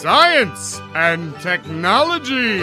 Science and Technology.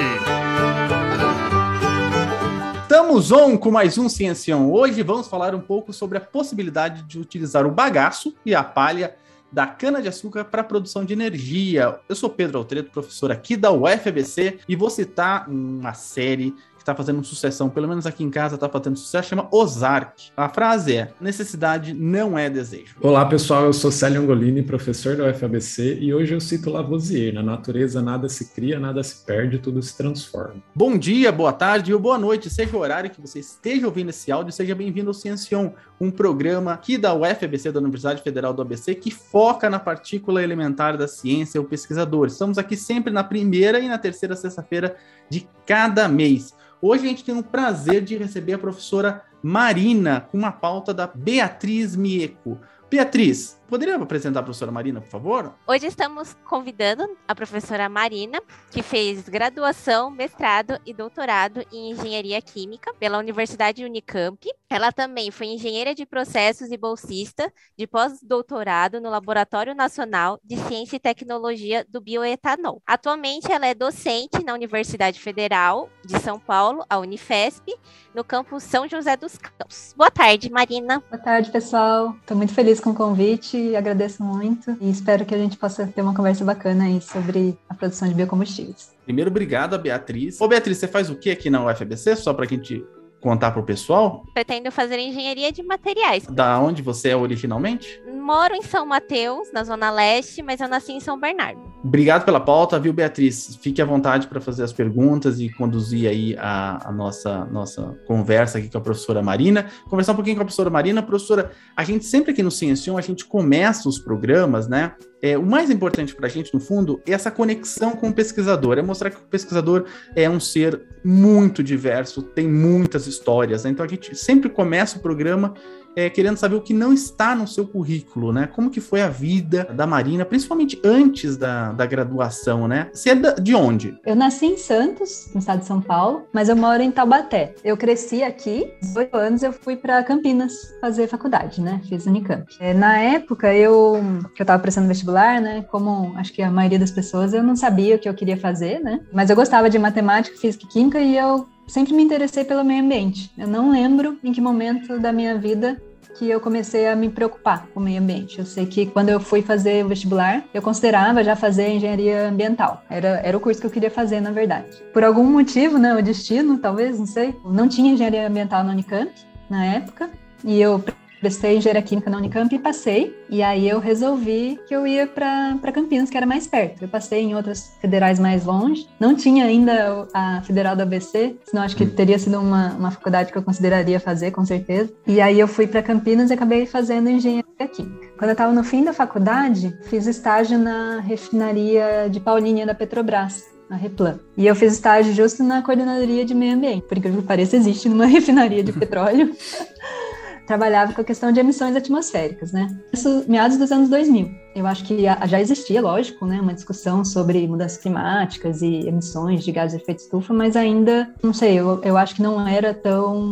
Estamos on com mais um Ciencião. Hoje vamos falar um pouco sobre a possibilidade de utilizar o bagaço e a palha da cana-de-açúcar para produção de energia. Eu sou Pedro Altreto, professor aqui da UFABC, e vou citar uma série está fazendo sucessão, pelo menos aqui em casa está fazendo sucesso, chama Ozark. A frase é: necessidade não é desejo. Olá, pessoal, eu sou Célio Angolini, professor da UFABC, e hoje eu cito Lavoisier: na natureza nada se cria, nada se perde, tudo se transforma. Bom dia, boa tarde ou boa noite, seja o horário que você esteja ouvindo esse áudio, seja bem-vindo ao Ciencion, um programa aqui da UFABC, da Universidade Federal do ABC, que foca na partícula elementar da ciência, o pesquisador. Estamos aqui sempre na primeira e na terceira sexta-feira de cada mês. Hoje a gente tem o prazer de receber a professora Marina com uma pauta da Beatriz Mieco. Beatriz, Poderia apresentar a professora Marina, por favor? Hoje estamos convidando a professora Marina, que fez graduação, mestrado e doutorado em engenharia química pela Universidade Unicamp. Ela também foi engenheira de processos e bolsista de pós-doutorado no Laboratório Nacional de Ciência e Tecnologia do Bioetanol. Atualmente, ela é docente na Universidade Federal de São Paulo, a Unifesp, no campus São José dos Campos. Boa tarde, Marina. Boa tarde, pessoal. Estou muito feliz com o convite agradeço muito e espero que a gente possa ter uma conversa bacana aí sobre a produção de biocombustíveis. Primeiro, obrigado a Beatriz. Ô, Beatriz, você faz o que aqui na UFBC? Só para a gente contar para o pessoal? Pretendo fazer engenharia de materiais. Da onde você é originalmente? Moro em São Mateus, na Zona Leste, mas eu nasci em São Bernardo. Obrigado pela pauta, viu, Beatriz? Fique à vontade para fazer as perguntas e conduzir aí a, a, nossa, nossa conversa aqui com a professora Marina. Conversar um pouquinho com a professora Marina. Professora, a gente sempre aqui no Ciencion, a gente começa os programas, né? É, o mais importante para a gente, no fundo, é essa conexão com o pesquisador, é mostrar que o pesquisador é um ser muito diverso, tem muitas histórias. Né? Então a gente sempre começa o programa é, querendo saber o que não está no seu currículo, né? Como que foi a vida da Marina, principalmente antes da, da graduação, né? Você é de onde? Eu nasci em Santos, no estado de São Paulo, mas eu moro em Taubaté. Eu cresci aqui, 18 anos eu fui para Campinas fazer faculdade, né? Fiz Unicamp. É, na época, eu que eu estava prestando vestibular, né? Como acho que a maioria das pessoas, eu não sabia o que eu queria fazer, né? Mas eu gostava de matemática, física e química e eu sempre me interessei pelo meio ambiente. Eu não lembro em que momento da minha vida que eu comecei a me preocupar com o meio ambiente. Eu sei que quando eu fui fazer o vestibular, eu considerava já fazer engenharia ambiental. Era, era o curso que eu queria fazer, na verdade. Por algum motivo, né, o destino, talvez, não sei, não tinha engenharia ambiental na Unicamp na época, e eu prestei engenharia química na Unicamp e passei. E aí eu resolvi que eu ia para Campinas, que era mais perto. Eu passei em outras federais mais longe. Não tinha ainda a federal da ABC, senão acho que hum. teria sido uma, uma faculdade que eu consideraria fazer, com certeza. E aí eu fui para Campinas e acabei fazendo engenharia química. Quando eu estava no fim da faculdade, fiz estágio na refinaria de Paulínia da Petrobras na Replan. E eu fiz estágio justo na coordenadoria de meio ambiente, porque que pareça existe numa refinaria de petróleo. trabalhava com a questão de emissões atmosféricas, né? Isso meados dos anos 2000. Eu acho que já existia, lógico, né, uma discussão sobre mudanças climáticas e emissões de gases de efeito estufa, mas ainda, não sei, eu, eu acho que não era tão,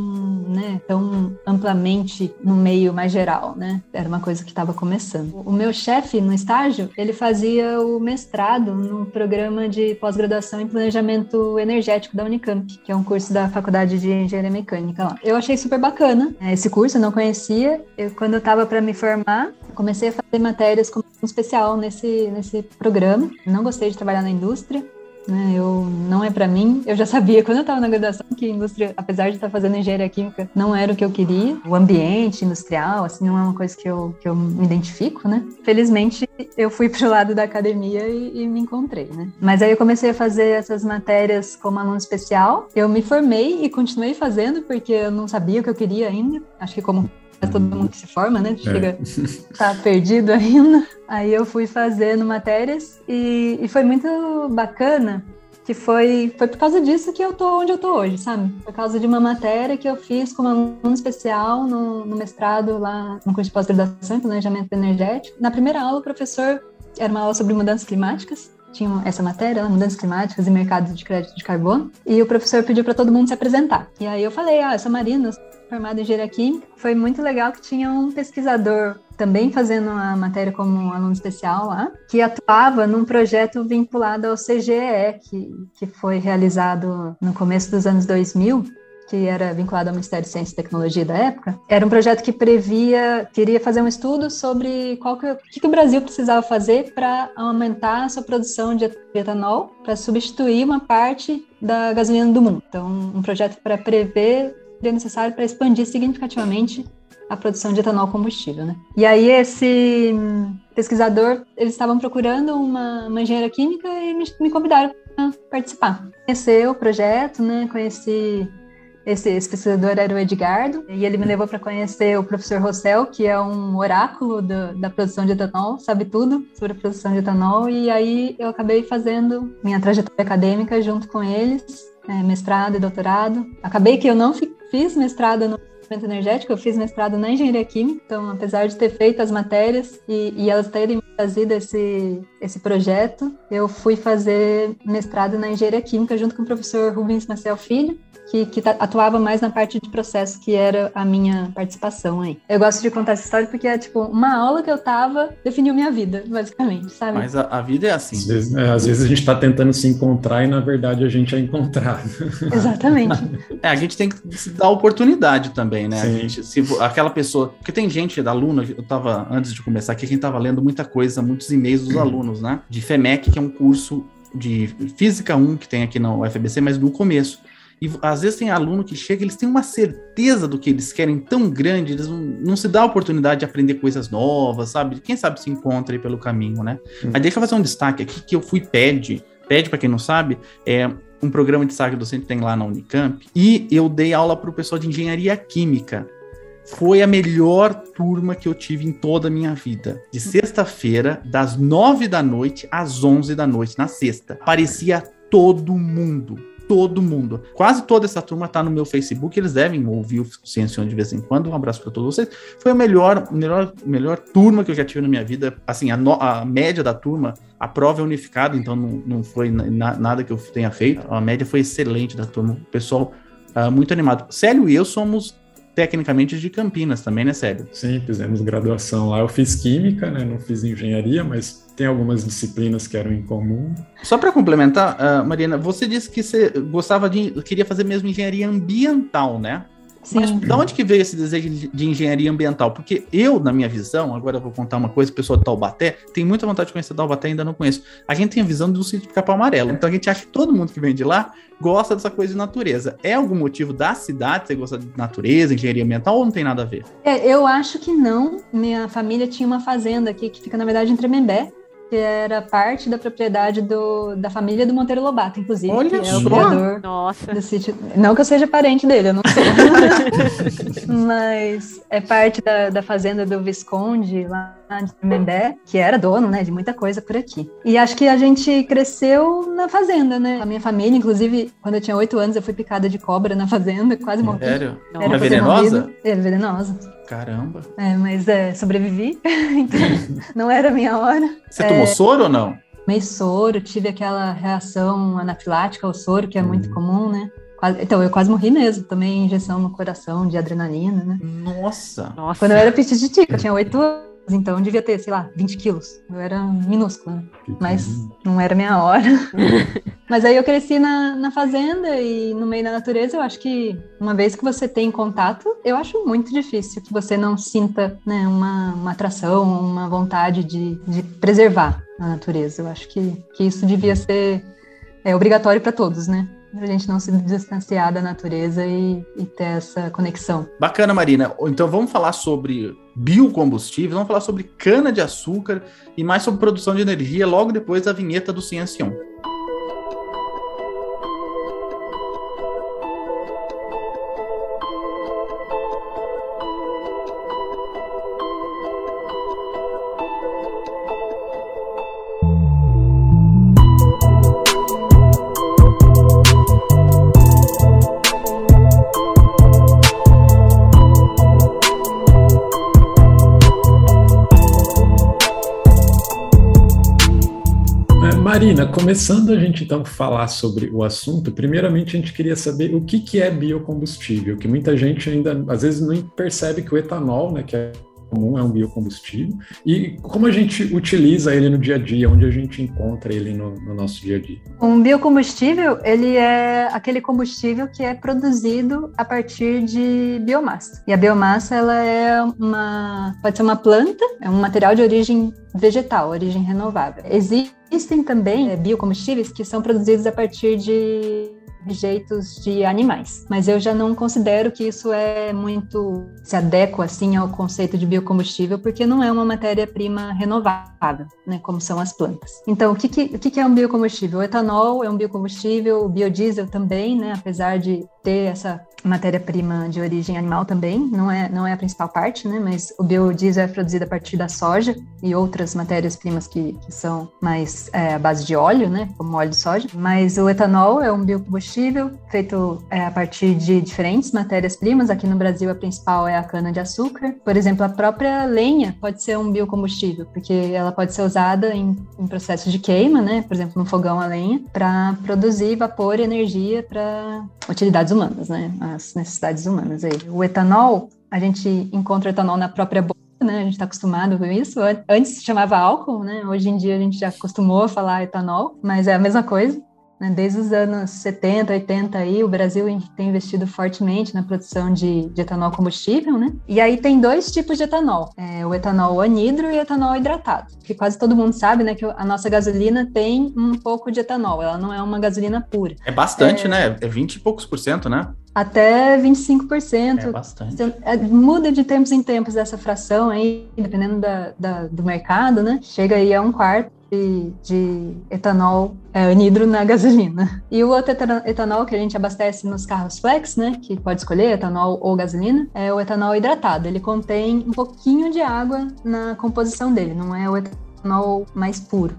né, tão amplamente no meio mais geral, né? Era uma coisa que estava começando. O meu chefe no estágio, ele fazia o mestrado no programa de pós-graduação em planejamento energético da Unicamp, que é um curso da Faculdade de Engenharia Mecânica lá. Eu achei super bacana né, esse curso, eu não conhecia. Eu, quando eu estava para me formar, comecei a fazer matérias como especial nesse, nesse programa. Não gostei de trabalhar na indústria, né? Eu não é para mim. Eu já sabia quando eu estava na graduação que indústria, apesar de estar fazendo engenharia química, não era o que eu queria. O ambiente industrial, assim, não é uma coisa que eu, que eu me identifico, né? Felizmente, eu fui pro lado da academia e, e me encontrei, né? Mas aí eu comecei a fazer essas matérias como aluno especial. Eu me formei e continuei fazendo porque eu não sabia o que eu queria ainda. Acho que como todo mundo que se forma, né? Chega, é. tá perdido ainda. Aí eu fui fazendo matérias e, e foi muito bacana que foi, foi por causa disso que eu tô onde eu tô hoje, sabe? Por causa de uma matéria que eu fiz como aluno especial no, no mestrado lá no curso de pós-graduação em planejamento energético. Na primeira aula, o professor era uma aula sobre mudanças climáticas tinha essa matéria, né, mudanças climáticas e mercados de crédito de carbono, e o professor pediu para todo mundo se apresentar. E aí eu falei, ah, eu sou Marina, formada em engenharia química. Foi muito legal que tinha um pesquisador também fazendo a matéria como aluno especial lá, que atuava num projeto vinculado ao CGE, que, que foi realizado no começo dos anos 2000, que era vinculado ao Ministério de Ciência e Tecnologia da época, era um projeto que previa, queria fazer um estudo sobre qual que, o que, que o Brasil precisava fazer para aumentar a sua produção de etanol, para substituir uma parte da gasolina do mundo. Então, um projeto para prever seria necessário para expandir significativamente a produção de etanol combustível, né? E aí esse pesquisador, eles estavam procurando uma, uma engenheira química e me, me convidaram para participar. Conhecer o projeto, né? Conheci esse, esse, pesquisador era o Edgardo, e ele me levou para conhecer o professor Rossel, que é um oráculo do, da produção de etanol, sabe tudo sobre a produção de etanol, e aí eu acabei fazendo minha trajetória acadêmica junto com eles, é, mestrado e doutorado. Acabei que eu não fiz mestrado no desenvolvimento energético, eu fiz mestrado na engenharia química, então apesar de ter feito as matérias e, e elas terem trazido esse, esse projeto, eu fui fazer mestrado na engenharia química junto com o professor Rubens Marcel Filho, que, que atuava mais na parte de processo, que era a minha participação aí. Eu gosto de contar essa história porque é tipo uma aula que eu tava definiu minha vida, basicamente, sabe? Mas a, a vida é assim. Às vezes, é, às vezes a gente está tentando se encontrar e na verdade a gente é encontrado. Exatamente. é, a gente tem que se dar oportunidade também, né? A gente, se, aquela pessoa. Porque tem gente da aluna, eu tava, antes de começar aqui, a gente tava lendo muita coisa, muitos e-mails dos alunos, né? De FEMEC, que é um curso de Física 1 que tem aqui na UFBC, mas no começo. E às vezes tem aluno que chega, eles têm uma certeza do que eles querem tão grande, eles não, não se dá a oportunidade de aprender coisas novas, sabe? Quem sabe se encontra aí pelo caminho, né? Hum. Mas deixa eu fazer um destaque aqui que eu fui PED. PED, para quem não sabe, é um programa de destaque docente que tem lá na Unicamp. E eu dei aula para o pessoal de engenharia química. Foi a melhor turma que eu tive em toda a minha vida. De sexta-feira, das nove da noite às onze da noite, na sexta. Parecia todo mundo todo mundo. Quase toda essa turma tá no meu Facebook, eles devem ouvir o Ciência de vez em quando. Um abraço para todos vocês. Foi a melhor, melhor, melhor turma que eu já tive na minha vida. Assim, a, no, a média da turma, a prova é unificada, então não, não foi na, nada que eu tenha feito. A média foi excelente da turma. O pessoal uh, muito animado. Célio e eu somos tecnicamente de Campinas também, né, Célio? Sim, fizemos graduação lá. Eu fiz química, né? Não fiz engenharia, mas tem algumas disciplinas que eram em comum. Só para complementar, uh, Mariana, você disse que você gostava de, queria fazer mesmo engenharia ambiental, né? Sim. Mas de onde que veio esse desejo de engenharia ambiental? Porque eu, na minha visão, agora eu vou contar uma coisa, pessoa de Taubaté, tem muita vontade de conhecer Taubaté, ainda não conheço. A gente tem a visão do sítio de Capão Amarelo. Então a gente acha que todo mundo que vem de lá gosta dessa coisa de natureza. É algum motivo da cidade você gosta de natureza, engenharia ambiental, ou não tem nada a ver? É, eu acho que não. Minha família tinha uma fazenda aqui que fica, na verdade, em Tremembé que era parte da propriedade do, da família do Monteiro Lobato, inclusive. Olha que é o criador Nossa. do sítio. Não que eu seja parente dele, eu não sei. Mas é parte da, da fazenda do Visconde, lá de Tremembé, que era dono, né, de muita coisa por aqui. E acho que a gente cresceu na fazenda, né? A minha família, inclusive, quando eu tinha oito anos, eu fui picada de cobra na fazenda, quase morri. Sério? Era venenosa? É venenosa. Caramba. É, mas é, sobrevivi, então não era a minha hora. Você é, tomou soro ou não? Tomei soro, tive aquela reação anafilática ao soro, que é hum. muito comum, né? Então, eu quase morri mesmo. Tomei injeção no coração de adrenalina, né? Nossa! Nossa. Quando eu era petititica, eu tinha oito anos então devia ter, sei lá, 20 quilos. Eu era minúscula, mas não era minha hora. mas aí eu cresci na, na fazenda e no meio da natureza, eu acho que uma vez que você tem contato, eu acho muito difícil que você não sinta né, uma, uma atração, uma vontade de, de preservar a natureza. Eu acho que, que isso devia ser é, obrigatório para todos, né? A gente não se distanciar da natureza e, e, ter essa conexão. Bacana, Marina. Então vamos falar sobre biocombustíveis, vamos falar sobre cana-de-açúcar e mais sobre produção de energia logo depois da vinheta do Ciência 1. Começando a gente então falar sobre o assunto, primeiramente a gente queria saber o que, que é biocombustível, que muita gente ainda às vezes não percebe que o etanol, né, que é comum, é um biocombustível. E como a gente utiliza ele no dia a dia, onde a gente encontra ele no, no nosso dia a dia? Um biocombustível, ele é aquele combustível que é produzido a partir de biomassa. E a biomassa, ela é uma, pode ser uma planta, é um material de origem vegetal, origem renovável. Existem também é, biocombustíveis que são produzidos a partir de rejeitos de animais. Mas eu já não considero que isso é muito se adequa assim ao conceito de biocombustível, porque não é uma matéria-prima renovável, né, como são as plantas. Então, o que, que, o que é um biocombustível? O etanol é um biocombustível, o biodiesel também, né, apesar de ter essa matéria-prima de origem animal também, não é, não é a principal parte, né? Mas o biodiesel é produzido a partir da soja e outras matérias-primas que, que, são mais é, à base de óleo, né? Como óleo de soja. Mas o etanol é um biocombustível feito é, a partir de diferentes matérias-primas. Aqui no Brasil, a principal é a cana-de-açúcar. Por exemplo, a própria lenha pode ser um biocombustível, porque ela pode ser usada em, em processos de queima, né? Por exemplo, no fogão a lenha, para produzir vapor e energia para utilidades humanas, né? As necessidades humanas aí. O etanol, a gente encontra etanol na própria boca, né? A gente está acostumado com isso. Antes se chamava álcool, né? Hoje em dia a gente já acostumou a falar etanol, mas é a mesma coisa. Né? Desde os anos 70, 80 aí, o Brasil tem investido fortemente na produção de, de etanol combustível, né? E aí tem dois tipos de etanol, é, o etanol anidro e o etanol hidratado, que quase todo mundo sabe, né, que a nossa gasolina tem um pouco de etanol, ela não é uma gasolina pura. É bastante, é... né? É 20 e poucos por cento, né? Até 25%. É bastante. É, muda de tempos em tempos essa fração aí, dependendo da, da, do mercado, né? Chega aí a um quarto de, de etanol é, anidro na gasolina. E o outro etanol que a gente abastece nos carros flex, né, que pode escolher etanol ou gasolina, é o etanol hidratado. Ele contém um pouquinho de água na composição dele, não é o etanol mais puro.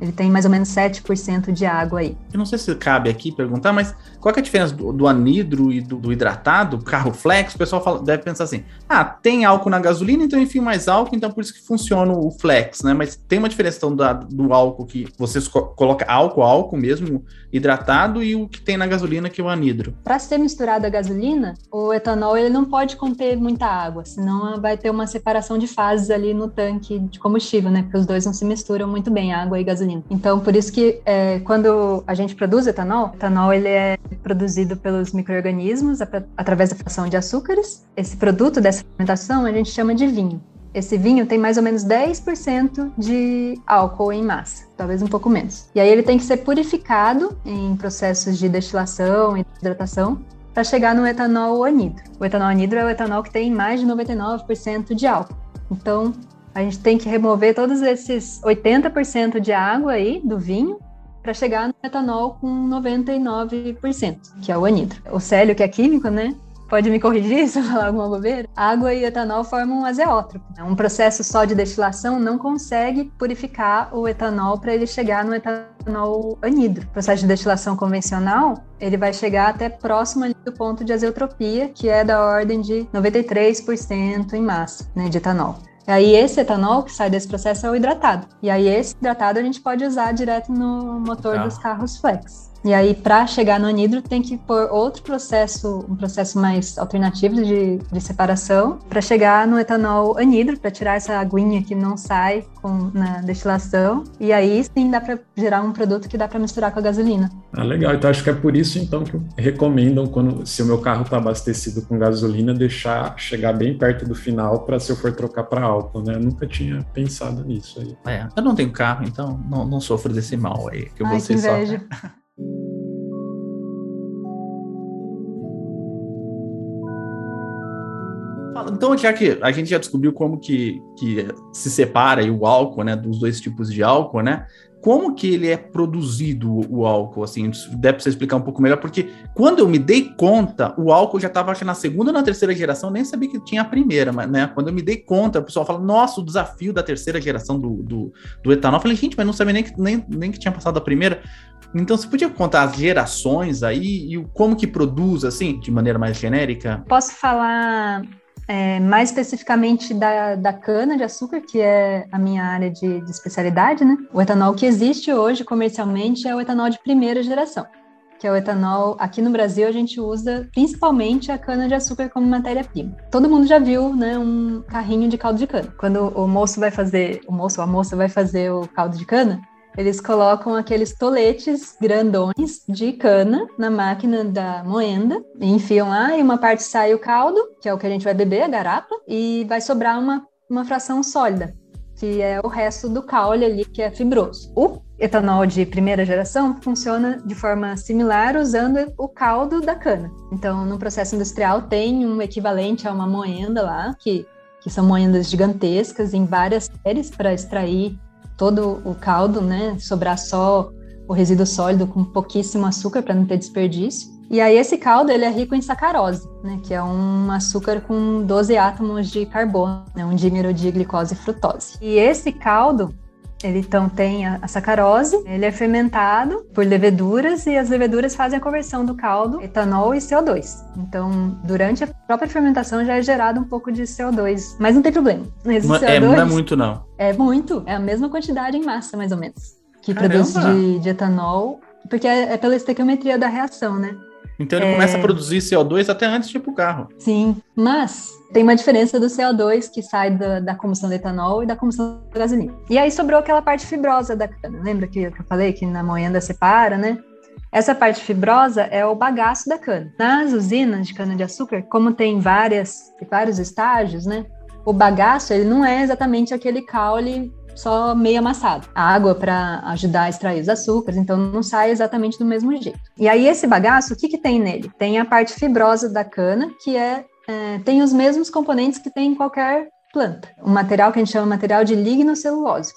Ele tem mais ou menos 7% de água aí. Eu não sei se cabe aqui perguntar, mas qual é a diferença do, do anidro e do, do, hidratado, carro flex? O pessoal fala, deve pensar assim: ah, tem álcool na gasolina, então enfim mais álcool, então por isso que funciona o flex, né? Mas tem uma diferença então, da, do álcool que você coloca álcool, álcool mesmo, hidratado, e o que tem na gasolina, que é o anidro. Para ser misturado a gasolina, o etanol ele não pode conter muita água, senão vai ter uma separação de fases ali no tanque de combustível, né? Porque os dois não se misturam muito bem, água e gasolina. Então, por isso que é, quando a gente produz etanol, etanol ele é produzido pelos micro-organismos através da fração de açúcares. Esse produto dessa fermentação a gente chama de vinho. Esse vinho tem mais ou menos 10% de álcool em massa, talvez um pouco menos. E aí ele tem que ser purificado em processos de destilação e hidratação para chegar no etanol anidro. O etanol anidro é o etanol que tem mais de 99% de álcool. Então, a gente tem que remover todos esses 80% de água aí do vinho para chegar no etanol com 99%, que é o anidro. O célio, que é químico, né? Pode me corrigir se eu falar alguma bobeira? Água e etanol formam um azeótropo. Um processo só de destilação não consegue purificar o etanol para ele chegar no etanol anidro. O processo de destilação convencional, ele vai chegar até próximo do ponto de azeotropia, que é da ordem de 93% em massa né, de etanol. E aí esse etanol que sai desse processo é o hidratado. E aí esse hidratado a gente pode usar direto no motor dos carros flex. E aí, para chegar no anidro, tem que pôr outro processo, um processo mais alternativo de, de separação, para chegar no etanol anidro, para tirar essa aguinha que não sai com, na destilação. E aí sim dá para gerar um produto que dá para misturar com a gasolina. Ah, legal. Então acho que é por isso então que recomendam quando se o meu carro está abastecido com gasolina, deixar chegar bem perto do final para se eu for trocar para álcool, né? Eu nunca tinha pensado nisso aí. É, eu não tenho carro, então não, não sofro desse mal aí que Ai, você que inveja. sofre. Então, já que a gente já descobriu como que, que se separa o álcool, né, dos dois tipos de álcool, né? Como que ele é produzido o álcool, assim, deve pra você explicar um pouco melhor, porque quando eu me dei conta, o álcool já estava na segunda ou na terceira geração, nem sabia que tinha a primeira, mas, né, quando eu me dei conta, o pessoal fala, nossa, o desafio da terceira geração do, do, do etanol, eu falei, gente, mas não sabia nem que, nem, nem que tinha passado a primeira, então, você podia contar as gerações aí e como que produz, assim, de maneira mais genérica? Posso falar é, mais especificamente da, da cana de açúcar, que é a minha área de, de, especialidade, né? O etanol que existe hoje comercialmente é o etanol de primeira geração. que é o etanol. Aqui no Brasil a gente usa principalmente a cana de açúcar como matéria-prima. Todo mundo já viu, né, um carrinho de caldo de cana. Quando o moço vai fazer, o moço ou a moça vai fazer o caldo de cana, eles colocam aqueles toletes grandões de cana na máquina da moenda, enfiam lá e uma parte sai o caldo, que é o que a gente vai beber, a garapa, e vai sobrar uma, uma fração sólida, que é o resto do caule ali, que é fibroso. O etanol de primeira geração funciona de forma similar usando o caldo da cana. Então, no processo industrial tem um equivalente a uma moenda lá, que, que são moendas gigantescas em várias séries para extrair todo o caldo, né? Sobrar só o resíduo sólido com pouquíssimo açúcar para não ter desperdício. E aí esse caldo ele é rico em sacarose, né, que é um açúcar com 12 átomos de carbono, né, um dímero de glicose e frutose. E esse caldo ele então tem a, a, sacarose, ele é fermentado por leveduras e as leveduras fazem a conversão do caldo, etanol e CO2. Então, durante a própria fermentação já é gerado um pouco de CO2, mas não tem problema. Esse CO2, é, não é muito não. É muito, é a mesma quantidade em massa mais ou menos que Caramba. produz de, de, etanol, porque é, é pela estequiometria da reação, né? Então ele é... começa a produzir CO2 até antes de ir para o carro. Sim, mas tem uma diferença do CO2 que sai da, da combustão do etanol e da combustão da gasolina. E aí sobrou aquela parte fibrosa da cana. Lembra que eu falei que na moenda separa, né? Essa parte fibrosa é o bagaço da cana. Nas usinas de cana-de-açúcar, como tem várias, vários estágios, né? O bagaço, ele não é exatamente aquele caule só meio amassado. A água para ajudar a extrair os açúcares, então não sai exatamente do mesmo jeito. E aí esse bagaço, o que, que tem nele? Tem a parte fibrosa da cana, que é é, tem os mesmos componentes que tem em qualquer planta. Um material que a gente chama material de lignocelulose.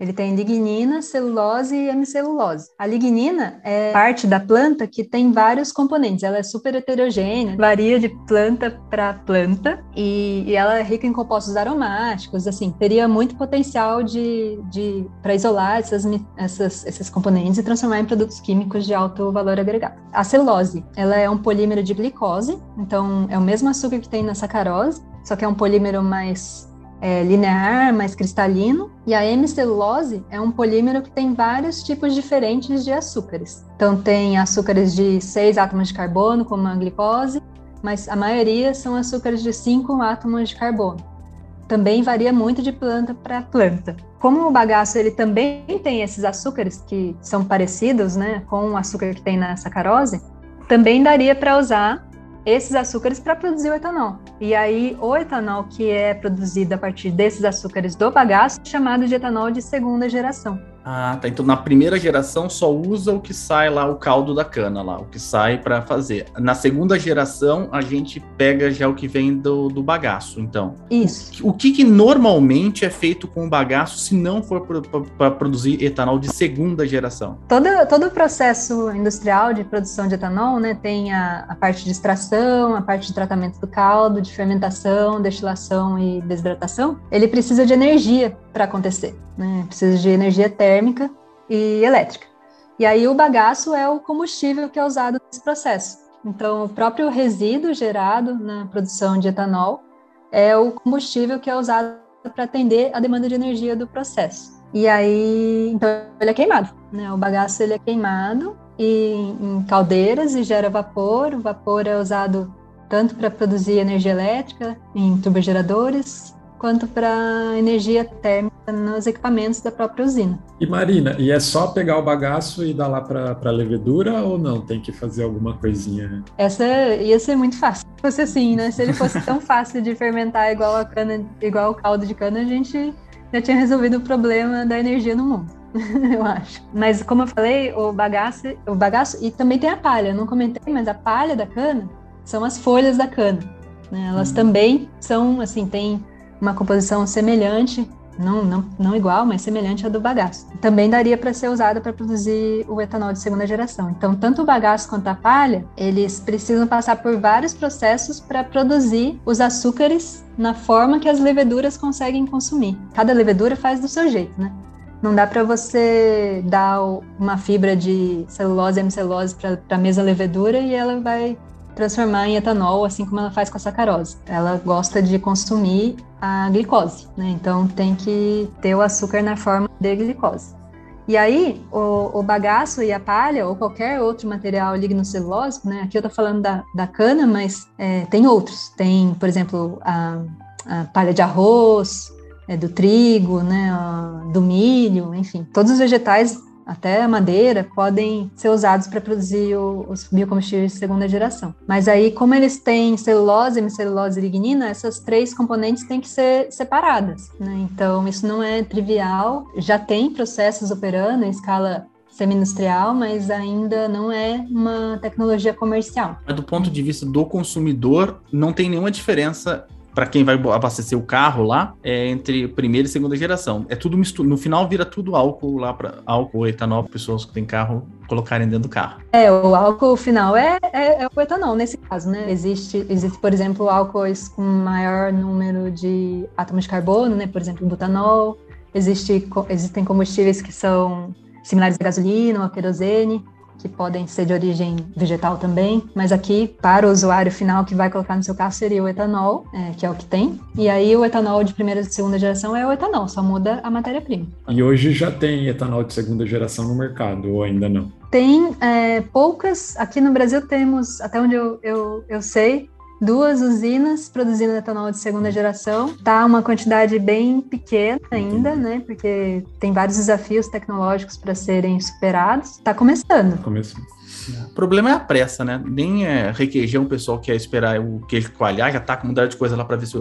Ele tem lignina, celulose e hemicelulose. A lignina é parte da planta que tem vários componentes. Ela é super heterogênea, varia de planta para planta e, e, ela é rica em compostos aromáticos. Assim, teria muito potencial de, de para isolar essas, essas, esses componentes e transformar em produtos químicos de alto valor agregado. A celulose, ela é um polímero de glicose, então é o mesmo açúcar que tem na sacarose, só que é um polímero mais é, linear, mais cristalino, e a hemicelulose é um polímero que tem vários tipos diferentes de açúcares. Então, tem açúcares de seis átomos de carbono, como a glicose, mas a maioria são açúcares de cinco átomos de carbono. Também varia muito de planta para planta. Como o bagaço ele também tem esses açúcares que são parecidos, né, com o açúcar que tem na sacarose, também daria para usar esses açúcares para produzir o etanol. E aí, o etanol que é produzido a partir desses açúcares do bagaço é chamado de etanol de segunda geração. Ah, tá. Então na primeira geração só usa o que sai lá, o caldo da cana lá, o que sai para fazer. Na segunda geração a gente pega já o que vem do, do bagaço, então. Isso. O que, que normalmente é feito com o bagaço se não for para produzir etanol de segunda geração? Todo, todo o processo industrial de produção de etanol, né, tem a, a parte de extração, a parte de tratamento do caldo, de fermentação, destilação e desidratação. Ele precisa de energia para acontecer, né? Precisa de energia térmica e elétrica. E aí o bagaço é o combustível que é usado nesse processo. Então, o próprio resíduo gerado na produção de etanol é o combustível que é usado para atender a demanda de energia do processo. E aí, então, ele é queimado, né? O bagaço ele é queimado e, em caldeiras e gera vapor. O vapor é usado tanto para produzir energia elétrica em turbogeradores, quanto para energia térmica nos equipamentos da própria usina. E Marina, e é só pegar o bagaço e dar lá para a levedura ou não? Tem que fazer alguma coisinha? Essa ia ser muito fácil. Se fosse assim, né? Se ele fosse tão fácil de fermentar igual a cana, igual o caldo de cana, a gente já tinha resolvido o problema da energia no mundo. eu acho. Mas como eu falei, o bagaço, o bagaço e também tem a palha. Eu não comentei, mas a palha da cana são as folhas da cana. Né? Elas hum. também são assim, tem uma composição semelhante, não, não, não igual, mas semelhante à do bagaço. Também daria para ser usada para produzir o etanol de segunda geração. Então, tanto o bagaço quanto a palha, eles precisam passar por vários processos para produzir os açúcares na forma que as leveduras conseguem consumir. Cada levedura faz do seu jeito, né? Não dá para você dar uma fibra de celulose e hemicelulose para a mesma levedura e ela vai transformar em etanol, assim como ela faz com a sacarose. Ela gosta de consumir a glicose, né? Então tem que ter o açúcar na forma de glicose. E aí, o, o, bagaço e a palha, ou qualquer outro material lignocelulósico, né? Aqui eu tô falando da, da cana, mas é, tem outros. Tem, por exemplo, a, a palha de arroz, é, do trigo, né? do milho, enfim. Todos os vegetais até a madeira, podem ser usados para produzir o, os biocombustíveis de segunda geração. Mas aí, como eles têm celulose, hemicelulose e lignina, essas três componentes têm que ser separadas. Né? Então, isso não é trivial. Já tem processos operando em escala semi-industrial, mas ainda não é uma tecnologia comercial. Do ponto de vista do consumidor, não tem nenhuma diferença para quem vai abastecer o carro lá, é entre primeira e segunda geração. É tudo mistura. No final vira tudo álcool lá para álcool, etanol, pessoas que têm carro colocarem dentro do carro. É, o álcool final é, é, é o etanol nesse caso, né? Existe, existe, por exemplo, álcoois com maior número de átomos de carbono, né? Por exemplo, butanol. Existe, existem combustíveis que são similares à gasolina ou a querosene que podem ser de origem vegetal também, mas aqui, para o usuário final que vai colocar no seu carro, seria o etanol, é, que é o que tem. E aí, o etanol de primeira e segunda geração é o etanol, só muda a matéria-prima. E hoje já tem etanol de segunda geração no mercado, ou ainda não? Tem é, poucas. Aqui no Brasil temos, até onde eu, eu, eu sei, duas usinas produzindo etanol de segunda geração. Tá uma quantidade bem pequena ainda, né? Porque tem vários desafios tecnológicos para serem superados. Tá começando. Tá começando. O problema é a pressa, né? Nem é requeijão, o pessoal quer esperar o queijo coalhar, já tá com mudar de coisa lá para ver se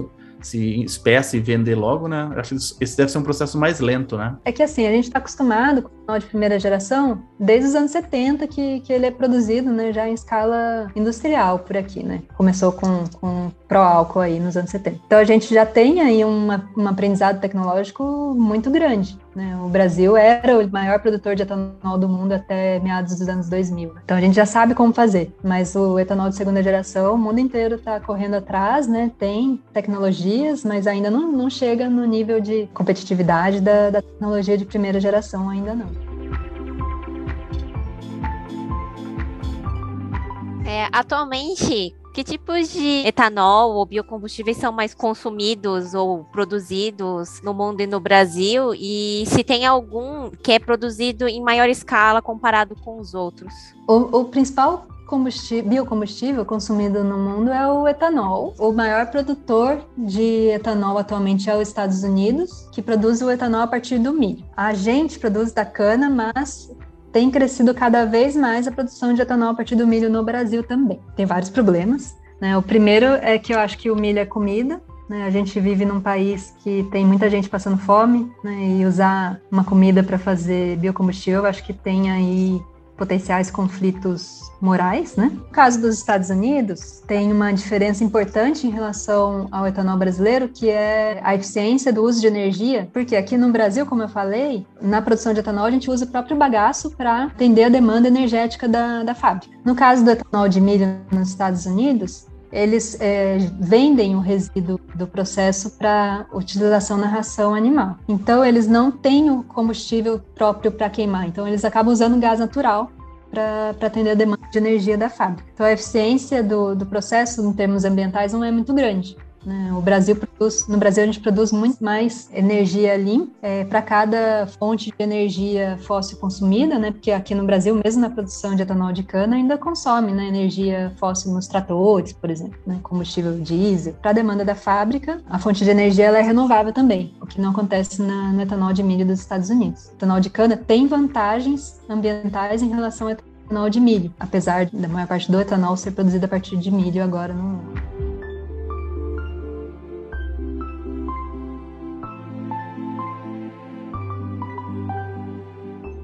se espécie e vender logo, né? Acho que esse deve ser um processo mais lento, né? É que assim, a gente está acostumado com o etanol de primeira geração desde os anos 70 que, que ele é produzido, né, já em escala industrial por aqui, né? Começou com, com pró-álcool aí nos anos 70. Então a gente já tem aí uma, um aprendizado tecnológico muito grande. Né? O Brasil era o maior produtor de etanol do mundo até meados dos anos 2000. Então a gente já sabe como fazer, mas o etanol de segunda geração, o mundo inteiro está correndo atrás, né? tem tecnologias, mas ainda não, não chega no nível de competitividade da, da tecnologia de primeira geração, ainda não. É, atualmente, que tipos de etanol ou biocombustíveis são mais consumidos ou produzidos no mundo e no Brasil? E se tem algum que é produzido em maior escala comparado com os outros? O, o principal biocombustível consumido no mundo é o etanol. O maior produtor de etanol atualmente é os Estados Unidos, que produz o etanol a partir do milho. A gente produz da cana, mas tem crescido cada vez mais a produção de etanol a partir do milho no Brasil também. Tem vários problemas. Né? O primeiro é que eu acho que o milho é comida. Né? A gente vive num país que tem muita gente passando fome né? e usar uma comida para fazer biocombustível, acho que tem aí potenciais conflitos morais, né? No caso dos Estados Unidos, tem uma diferença importante em relação ao etanol brasileiro, que é a eficiência do uso de energia, porque aqui no Brasil, como eu falei, na produção de etanol a gente usa o próprio bagaço para atender a demanda energética da, da fábrica. No caso do etanol de milho nos Estados Unidos, eles é, vendem o resíduo do processo para utilização na ração animal. Então, eles não têm o combustível próprio para queimar. Então, eles acabam usando gás natural para atender a demanda de energia da fábrica. Então, a eficiência do, do processo, em termos ambientais, não é muito grande. Né? O Brasil produz, no Brasil a gente produz muito mais energia limpa é, para cada fonte de energia fóssil consumida, né? Porque aqui no Brasil, mesmo na produção de etanol de cana, ainda consome né, energia fóssil nos tratores, por exemplo, né? combustível diesel. Para a demanda da fábrica, a fonte de energia ela é renovável também, o que não acontece na, no etanol de milho dos Estados Unidos. O etanol de cana tem vantagens ambientais em relação ao etanol de milho, apesar da maior parte do etanol ser produzido a partir de milho agora no mundo.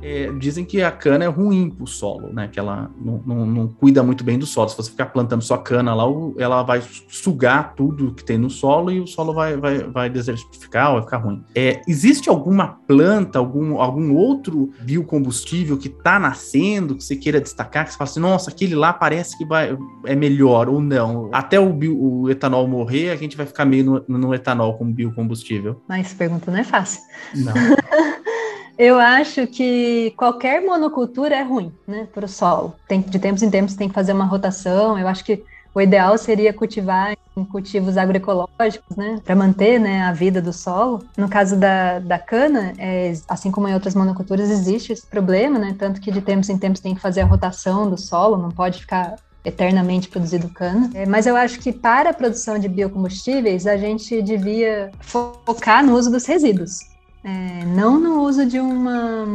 É, dizem que a cana é ruim para o solo, né? Que ela não, não, não, cuida muito bem do solo. Se você ficar plantando só cana lá, ela vai sugar tudo que tem no solo e o solo vai, vai, vai desertificar, vai ficar ruim. É, existe alguma planta, algum, algum outro biocombustível que está nascendo, que você queira destacar, que você fala assim, nossa, aquele lá parece que vai, é melhor ou não? Até o, bio, o etanol morrer, a gente vai ficar meio no, no etanol como biocombustível. Mas pergunta não é fácil. Não. Eu acho que qualquer monocultura é ruim, né, para o solo. Tem, de tempos em tempos tem que fazer uma rotação. Eu acho que o ideal seria cultivar cultivos agroecológicos, né, para manter né, a vida do solo. No caso da, da cana, é, assim como em outras monoculturas, existe esse problema, né, tanto que de tempos em tempos tem que fazer a rotação do solo, não pode ficar eternamente produzido cana. É, mas eu acho que para a produção de biocombustíveis, a gente devia focar no uso dos resíduos. É, não no uso de uma,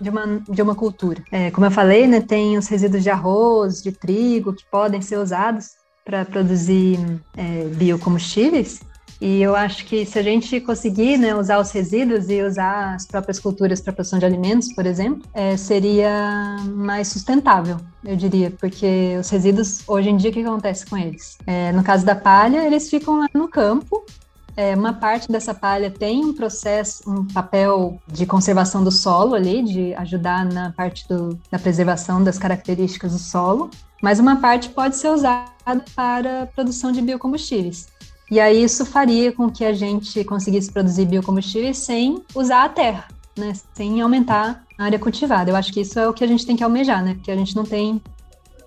de uma, de uma cultura. É, como eu falei, né, tem os resíduos de arroz, de trigo, que podem ser usados para produzir é, biocombustíveis. E eu acho que se a gente conseguir né, usar os resíduos e usar as próprias culturas para produção de alimentos, por exemplo, é, seria mais sustentável, eu diria, porque os resíduos, hoje em dia, o que acontece com eles? É, no caso da palha, eles ficam lá no campo é, uma parte dessa palha tem um processo, um papel de conservação do solo ali, de ajudar na parte do, da preservação das características do solo, mas uma parte pode ser usada para produção de biocombustíveis. E aí isso faria com que a gente conseguisse produzir biocombustíveis sem usar a terra, né? Sem aumentar a área cultivada. Eu acho que isso é o que a gente tem que almejar, né? Porque a gente não tem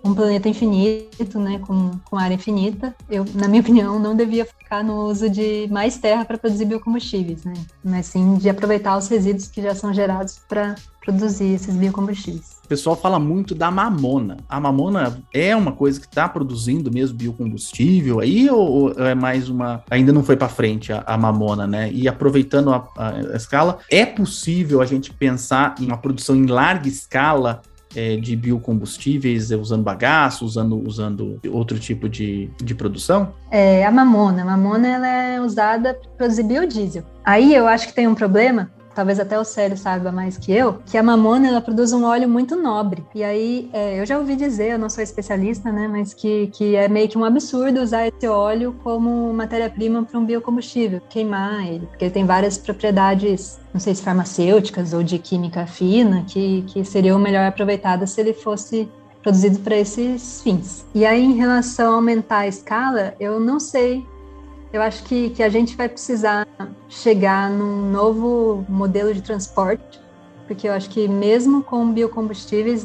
um planeta infinito, né, com, com área infinita, eu, na minha opinião, não devia focar no uso de mais terra para produzir biocombustíveis, né, mas sim de aproveitar os resíduos que já são gerados para produzir esses biocombustíveis. O pessoal fala muito da mamona. A mamona é uma coisa que está produzindo mesmo biocombustível aí ou, é mais uma. Ainda não foi para frente a, a, mamona, né? E aproveitando a, a escala, é possível a gente pensar em uma produção em larga escala é, de biocombustíveis, é, usando bagaço, usando, usando outro tipo de, de produção? É, a mamona. A mamona ela é usada para produzir biodiesel. Aí eu acho que tem um problema, talvez até o Célio saiba mais que eu, que a mamona ela produz um óleo muito nobre. E aí é, eu já ouvi dizer, eu não sou especialista, né, mas que, que é meio que um absurdo usar esse óleo como matéria-prima para um biocombustível, queimar ele, porque ele tem várias propriedades, não sei se farmacêuticas ou de química fina, que, que seriam melhor aproveitadas se ele fosse produzido para esses fins. E aí, em relação a aumentar a escala, eu não sei eu acho que, que a gente vai precisar chegar num novo modelo de transporte, porque eu acho que mesmo com biocombustíveis,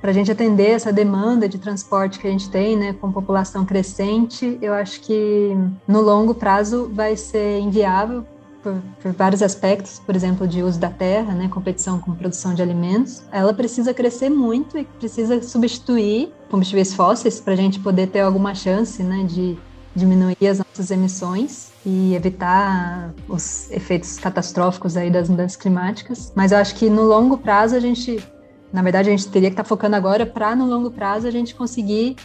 para a gente atender essa demanda de transporte que a gente tem, né, com população crescente, eu acho que no longo prazo vai ser inviável por, por, vários aspectos, por exemplo, de uso da terra, né, competição com produção de alimentos. Ela precisa crescer muito e precisa substituir combustíveis fósseis para a gente poder ter alguma chance, né, de diminuir as nossas emissões e evitar os efeitos catastróficos aí das mudanças climáticas. Mas eu acho que no longo prazo a gente, na verdade, a gente teria que estar tá focando agora para no longo prazo a gente conseguir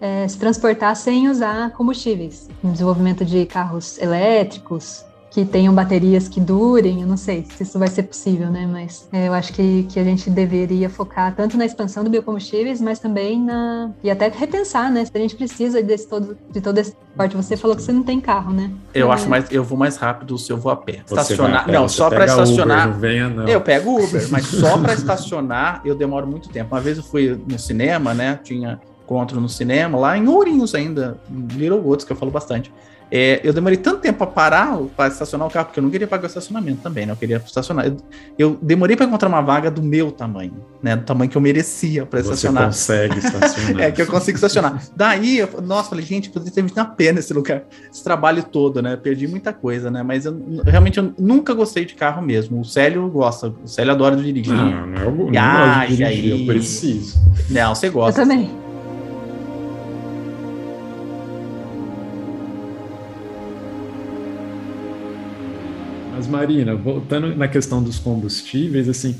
é, se transportar sem usar combustíveis. desenvolvimento de carros elétricos, que tenham baterias que durem, eu não sei se isso vai ser possível, né? Mas é, eu acho que, que a gente deveria focar tanto na expansão do biocombustíveis, mas também na. e até repensar, né? Se a gente precisa desse todo, de todo esse transporte. Você falou que você não tem carro, né? Eu é. acho mais. Eu vou mais rápido se eu vou a pé. Você estacionar. Pé, não, só para estacionar. Uber, não venha, não. Eu pego Uber, mas só para estacionar eu demoro muito tempo. Uma vez eu fui no cinema, né? Tinha encontro no cinema, lá em Ourinhos ainda, em Little Woods, que eu falo bastante. É, eu demorei tanto tempo para parar, para estacionar o carro, porque eu não queria pagar o estacionamento também, né? Eu queria estacionar. Eu, eu demorei para encontrar uma vaga do meu tamanho, né? Do tamanho que eu merecia para estacionar. Você consegue estacionar. é, que eu consigo estacionar. Daí, eu, nossa, falei, gente, poderia ter me dado pena esse lugar, esse trabalho todo, né? Perdi muita coisa, né? Mas eu, realmente eu nunca gostei de carro mesmo. O Célio gosta, o Célio adora dirigir. Não, não, eu, não ah, gosto de dirigir, aí... eu preciso. Não, você gosta. Eu também. Mas Marina, voltando na questão dos combustíveis, assim,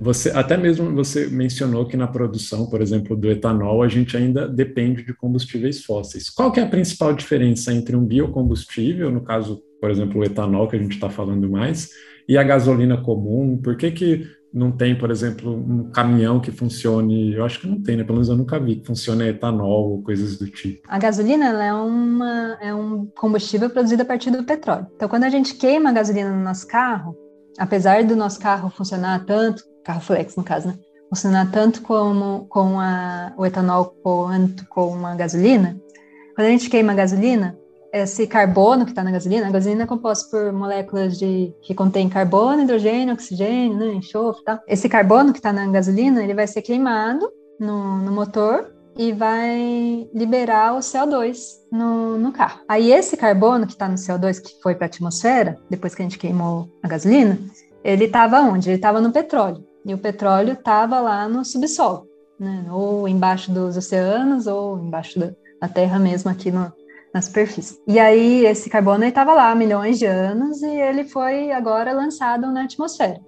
você até mesmo você mencionou que na produção, por exemplo, do etanol, a gente ainda depende de combustíveis fósseis. Qual que é a principal diferença entre um biocombustível, no caso, por exemplo, o etanol que a gente está falando mais, e a gasolina comum? Por que que não tem, por exemplo, um caminhão que funcione, eu acho que não tem, né? Pelo menos eu nunca vi que funcione etanol ou coisas do tipo. A gasolina é, uma, é um combustível produzido a partir do petróleo. Então, quando a gente queima a gasolina no nosso carro, apesar do nosso carro funcionar tanto, carro flex no caso, né? Funcionar tanto como com a, o etanol quanto com a gasolina, quando a gente queima a gasolina, esse carbono que está na gasolina, a gasolina é composta por moléculas de, que contém carbono, hidrogênio, oxigênio, né, enxofre e tal. Esse carbono que está na gasolina, ele vai ser queimado no, no motor e vai liberar o CO2 no, no carro. Aí esse carbono que está no CO2, que foi para a atmosfera, depois que a gente queimou a gasolina, ele estava onde? Ele estava no petróleo. E o petróleo estava lá no subsolo, né? ou embaixo dos oceanos, ou embaixo da terra mesmo, aqui no, na superfície. E aí esse carbono estava lá há milhões de anos e ele foi agora lançado na atmosfera.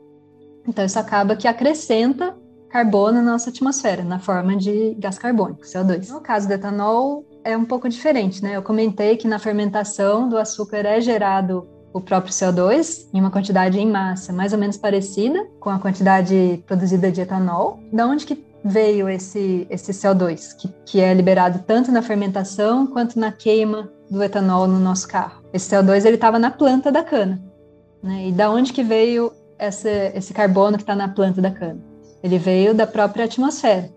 Então isso acaba que acrescenta carbono na nossa atmosfera, na forma de gás carbônico, CO2. No caso do etanol, é um pouco diferente, né? Eu comentei que na fermentação do açúcar é gerado o próprio CO2 em uma quantidade em massa mais ou menos parecida com a quantidade produzida de etanol. Da onde que veio esse, esse CO2, que, que é liberado tanto na fermentação quanto na queima do etanol no nosso carro? Esse CO2 ele estava na planta da cana. Né? E da onde que veio essa, esse carbono que está na planta da cana? Ele veio da própria atmosfera.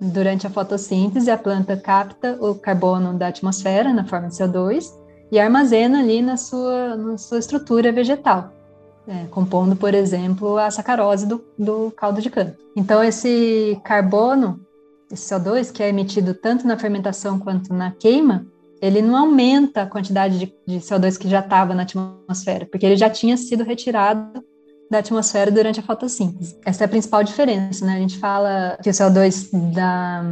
Durante a fotossíntese, a planta capta o carbono da atmosfera na forma de CO2 e armazena ali na sua, na sua estrutura vegetal, é, compondo, por exemplo, a sacarose do, do caldo de cana. Então, esse carbono, esse CO2, que é emitido tanto na fermentação quanto na queima, ele não aumenta a quantidade de, de CO2 que já estava na atmosfera, porque ele já tinha sido retirado da atmosfera durante a fotossíntese. Essa é a principal diferença, né? A gente fala que o CO2 da,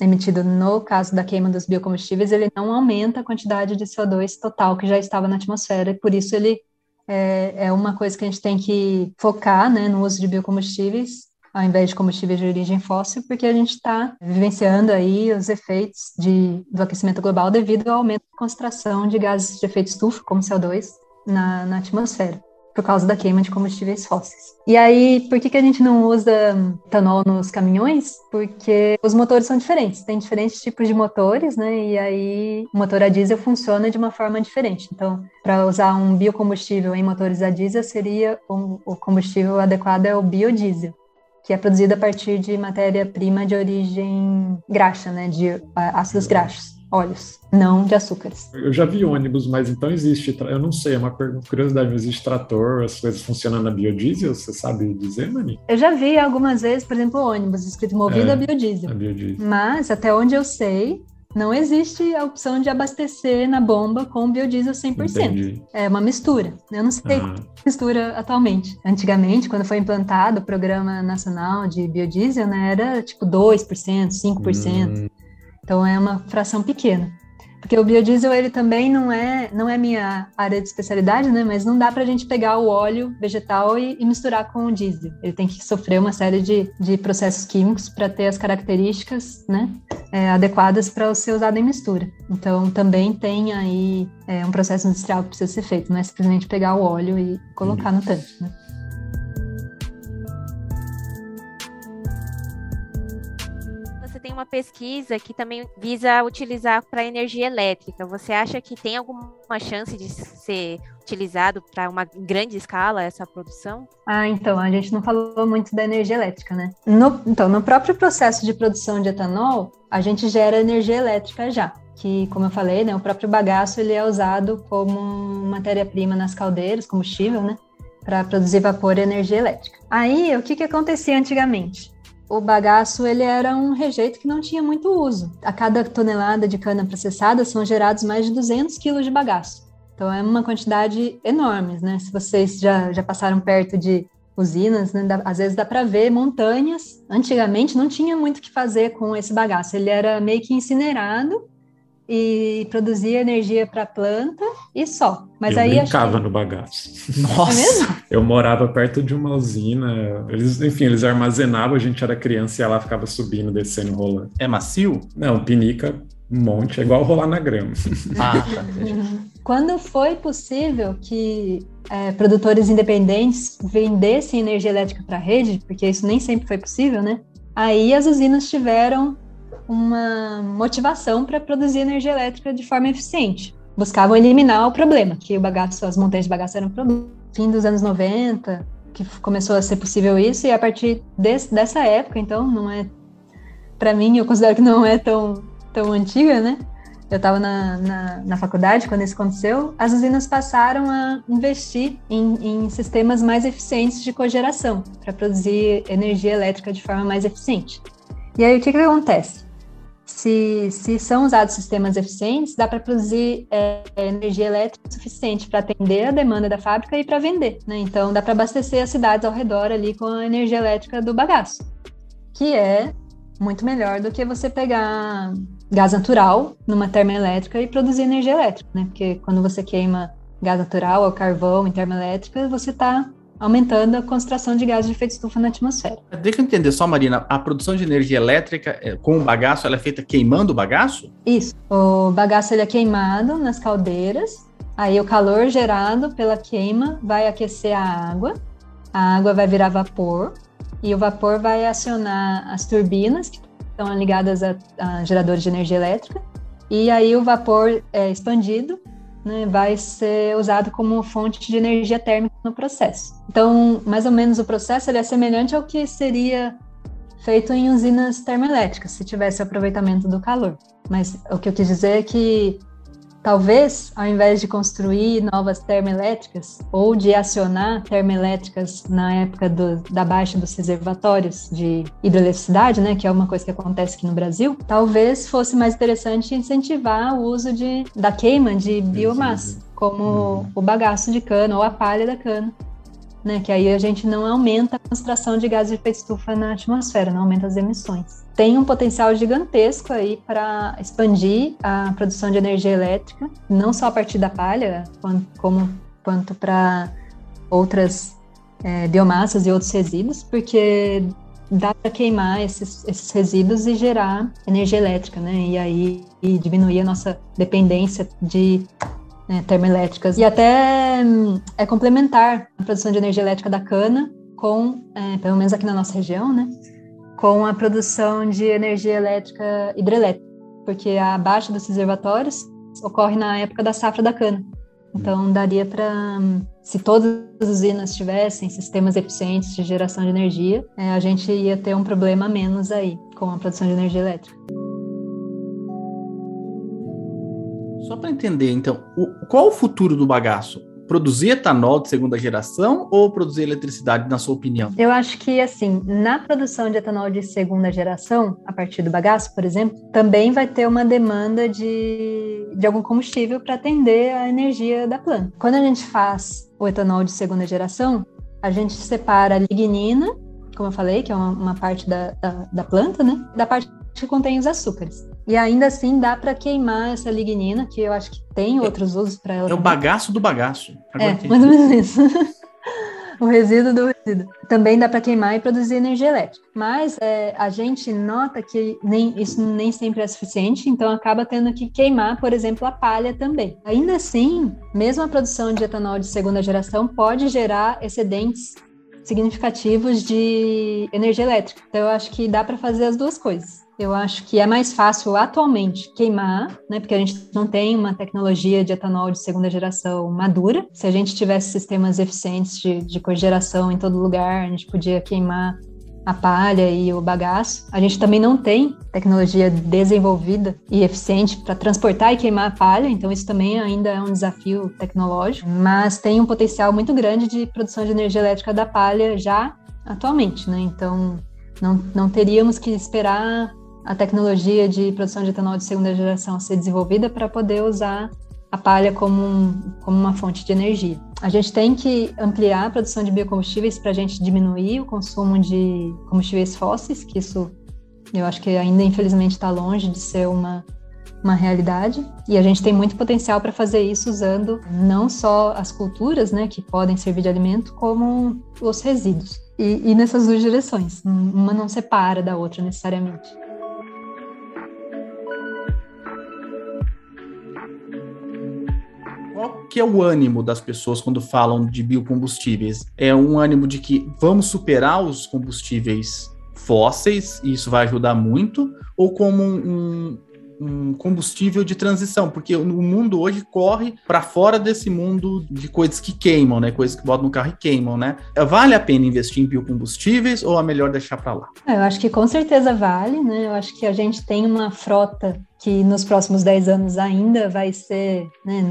emitido no caso da queima dos biocombustíveis, ele não aumenta a quantidade de CO2 total que já estava na atmosfera, e por isso ele é, é uma coisa que a gente tem que focar, né, no uso de biocombustíveis ao invés de combustíveis de origem fóssil, porque a gente está vivenciando aí os efeitos de, do aquecimento global devido ao aumento da concentração de gases de efeito estufa, como CO2, na, na atmosfera por causa da queima de combustíveis fósseis. E aí, por que, que a gente não usa etanol nos caminhões? Porque os motores são diferentes, tem diferentes tipos de motores, né? E aí o motor a diesel funciona de uma forma diferente. Então, para usar um biocombustível em motores a diesel, seria o, o combustível adequado é o biodiesel que é produzido a partir de matéria-prima de origem graxa, né, de ácidos graxos óleos, não de açúcares. Eu já vi ônibus, mas então existe, eu não sei, é uma curiosidade, mas existe trator, as coisas funcionam na biodiesel, você sabe dizer, Mani? Eu já vi algumas vezes, por exemplo, ônibus escrito movido é, a biodiesel. A biodiesel. Mas, até onde eu sei, não existe a opção de abastecer na bomba com biodiesel 100%. Entendi. É uma mistura. Eu não sei ah. mistura atualmente. Antigamente, quando foi implantado o Programa Nacional de Biodiesel, né, era tipo 2%, 5%. Hum. Então é uma fração pequena. Porque o biodiesel ele também não é não é minha área de especialidade, né? Mas não dá para a gente pegar o óleo vegetal e, e, misturar com o diesel. Ele tem que sofrer uma série de, de processos químicos para ter as características, né? É, adequadas para ser usado em mistura. Então também tem aí é, um processo industrial que precisa ser feito. Não é simplesmente pegar o óleo e colocar no tanque, né? Uma pesquisa que também visa utilizar para energia elétrica. Você acha que tem alguma chance de ser utilizado para uma grande escala essa produção? Ah, então, a gente não falou muito da energia elétrica, né? No, então, no próprio processo de produção de etanol, a gente gera energia elétrica já que, como eu falei, né, o próprio bagaço ele é usado como matéria-prima nas caldeiras, combustível, né, para produzir vapor e energia elétrica. Aí, o que, que acontecia antigamente? O bagaço ele era um rejeito que não tinha muito uso. A cada tonelada de cana processada são gerados mais de 200 quilos de bagaço. Então é uma quantidade enorme, né? Se vocês já, já passaram perto de usinas, né? Às vezes dá para ver montanhas. Antigamente não tinha muito o que fazer com esse bagaço. Ele era meio que incinerado e produzia energia para a planta e só. Mas eu aí brincava que... no bagaço. Nossa! É mesmo? Eu morava perto de uma usina. Eles, enfim, eles armazenavam, a gente era criança e ela ficava subindo, descendo, rolando. É macio? Não, pinica um monte, é igual rolar na grama. Ah, tá. Uhum. Quando foi possível que é, produtores independentes vendessem energia elétrica para a rede, porque isso nem sempre foi possível, né? Aí as usinas tiveram uma motivação para produzir energia elétrica de forma eficiente. Buscavam eliminar o problema, que o bagaço, as montanhas de bagaço eram um problema. Fim dos anos 90, que começou a ser possível isso, e a partir dessa época, então, não é. Para mim, eu considero que não é tão, tão antiga, né? Eu estava na, na, na, faculdade quando isso aconteceu. As usinas passaram a investir em, em sistemas mais eficientes de cogeração para produzir energia elétrica de forma mais eficiente. E aí, o que, que acontece? Se, se são usados sistemas eficientes, dá para produzir é, energia elétrica suficiente para atender a demanda da fábrica e para vender. Né? Então, dá para abastecer as cidades ao redor ali com a energia elétrica do bagaço, que é muito melhor do que você pegar gás natural numa termoelétrica e produzir energia elétrica, né? Porque quando você queima gás natural ou carvão em termoelétrica, você está aumentando a concentração de gases de efeito estufa na atmosfera. Deixa eu entender só, Marina, a produção de energia elétrica é, com o bagaço, ela é feita queimando o bagaço? Isso. O bagaço ele é queimado nas caldeiras, aí o calor gerado pela queima vai aquecer a água, a água vai virar vapor, e o vapor vai acionar as turbinas, que estão ligadas a, a geradores de energia elétrica, e aí o vapor é expandido né, vai ser usado como fonte de energia térmica no processo. Então, mais ou menos o processo ele é semelhante ao que seria feito em usinas termoelétricas, se tivesse aproveitamento do calor. Mas o que eu quis dizer é que Talvez, ao invés de construir novas termoelétricas ou de acionar termoelétricas na época do, da baixa dos reservatórios de hidroeletricidade, né, que é uma coisa que acontece aqui no Brasil, talvez fosse mais interessante incentivar o uso de, da queima de biomassa, como uhum. o bagaço de cana ou a palha da cana, né? Que aí a gente não aumenta a concentração de gases de efeito estufa na atmosfera, não aumenta as emissões. Tem um potencial gigantesco aí para expandir a produção de energia elétrica, não só a partir da palha, como quanto para outras é, biomassas e outros resíduos, porque dá para queimar esses, esses, resíduos e gerar energia elétrica, né? E aí e diminuir a nossa dependência de né, termoelétricas. E até hum, é complementar a produção de energia elétrica da cana com, é, pelo menos aqui na nossa região, né, com a produção de energia elétrica hidrelétrica, porque a baixa dos reservatórios ocorre na época da safra da cana. Então, daria para, se todas as usinas tivessem sistemas eficientes de geração de energia, é, a gente ia ter um problema menos aí com a produção de energia elétrica. Só para entender, então, o, qual o futuro do bagaço? Produzir etanol de segunda geração ou produzir eletricidade, na sua opinião? Eu acho que, assim, na produção de etanol de segunda geração, a partir do bagaço, por exemplo, também vai ter uma demanda de, de algum combustível para atender a energia da planta. Quando a gente faz o etanol de segunda geração, a gente separa a lignina, como eu falei, que é uma, uma parte da, da, da planta, né? Da parte que contém os açúcares. E ainda assim dá para queimar essa lignina, que eu acho que tem outros usos para ela. É o bagaço do bagaço. Agora é, mais ou menos isso. o resíduo do resíduo. Também dá para queimar e produzir energia elétrica. Mas é, a gente nota que nem, isso nem sempre é suficiente, então acaba tendo que queimar, por exemplo, a palha também. Ainda assim, mesmo a produção de etanol de segunda geração pode gerar excedentes significativos de energia elétrica. Então eu acho que dá para fazer as duas coisas. Eu acho que é mais fácil atualmente queimar, né? Porque a gente não tem uma tecnologia de etanol de segunda geração madura. Se a gente tivesse sistemas eficientes de, de cogeração em todo lugar, a gente podia queimar a palha e o bagaço. A gente também não tem tecnologia desenvolvida e eficiente para transportar e queimar a palha, então isso também ainda é um desafio tecnológico, mas tem um potencial muito grande de produção de energia elétrica da palha já atualmente, né? Então não, não teríamos que esperar a tecnologia de produção de etanol de segunda geração ser desenvolvida para poder usar a palha como, um, como uma fonte de energia. A gente tem que ampliar a produção de biocombustíveis para a gente diminuir o consumo de combustíveis fósseis, que isso eu acho que ainda infelizmente está longe de ser uma, uma realidade. E a gente tem muito potencial para fazer isso usando não só as culturas, né, que podem servir de alimento, como os resíduos. E, e nessas duas direções, uma não separa da outra necessariamente. Que é o ânimo das pessoas quando falam de biocombustíveis? É um ânimo de que vamos superar os combustíveis fósseis, e isso vai ajudar muito, ou como um, um combustível de transição, porque o mundo hoje corre para fora desse mundo de coisas que queimam, né? Coisas que botam no carro e queimam, né? Vale a pena investir em biocombustíveis ou é melhor deixar para lá? É, eu acho que com certeza vale, né? Eu acho que a gente tem uma frota que nos próximos 10 anos ainda vai ser, né,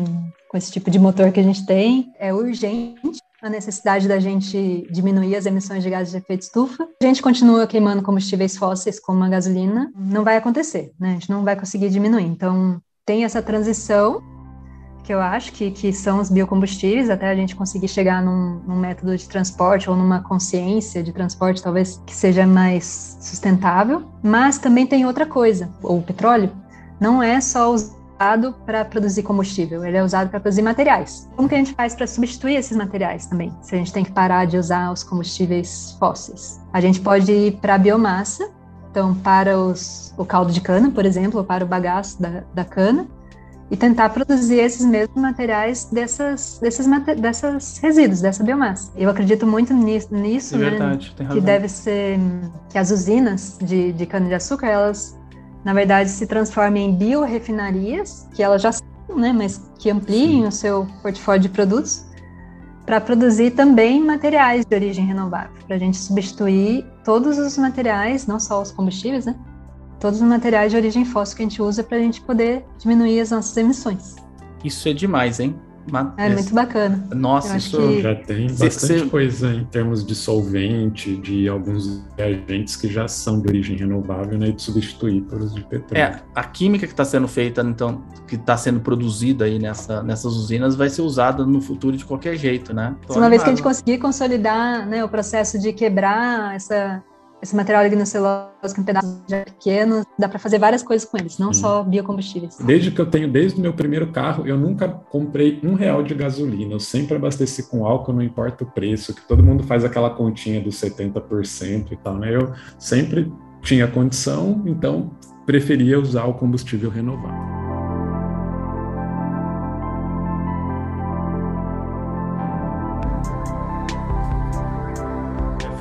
com esse tipo de motor que a gente tem, é urgente a necessidade da gente diminuir as emissões de gases de efeito estufa. A gente continua queimando combustíveis fósseis como a gasolina, não vai acontecer, né? A gente não vai conseguir diminuir. Então, tem essa transição que eu acho que, que são os biocombustíveis, até a gente conseguir chegar num, num, método de transporte ou numa consciência de transporte, talvez que seja mais sustentável. Mas também tem outra coisa: o petróleo não é só usado para produzir combustível, ele é usado para produzir materiais. Como que a gente faz para substituir esses materiais também? Se a gente tem que parar de usar os combustíveis fósseis, a gente pode ir para a biomassa. Então, para os, o caldo de cana, por exemplo, ou para o bagaço da, da cana, e tentar produzir esses mesmos materiais dessas, desses, dessas resíduos, dessa biomassa. Eu acredito muito nisso, nisso é né? Verdade, tem razão. Que deve ser que as usinas de, de cana-de-açúcar, elas, na verdade, se transformem em biorefinarias, que elas já são, né? Mas que ampliem Sim. o seu portfólio de produtos para produzir também materiais de origem renovável, para a gente substituir todos os materiais, não só os combustíveis, né? todos os materiais de origem fóssil que a gente usa para a gente poder diminuir as nossas emissões. Isso é demais, hein? Uma... É, muito bacana. Nossa, isso que... já tem bastante Cê... coisa em termos de solvente, de alguns reagentes que já são de origem renovável, né, e de substituir por os de petróleo. É, a química que está sendo feita, então, que está sendo produzida aí nessa, nessas usinas, vai ser usada no futuro de qualquer jeito, né? Tô uma vez que a gente conseguir consolidar né, o processo de quebrar essa esse material lignocelulose em pedaços já pequenos, dá para fazer várias coisas com eles, não só biocombustíveis. Desde que eu tenho, desde o meu primeiro carro, eu nunca comprei um real de gasolina, eu sempre abasteci com álcool, não importa o preço, que todo mundo faz aquela continha dos 70% e tal, né? Eu sempre tinha condição, então preferia usar o combustível renovável.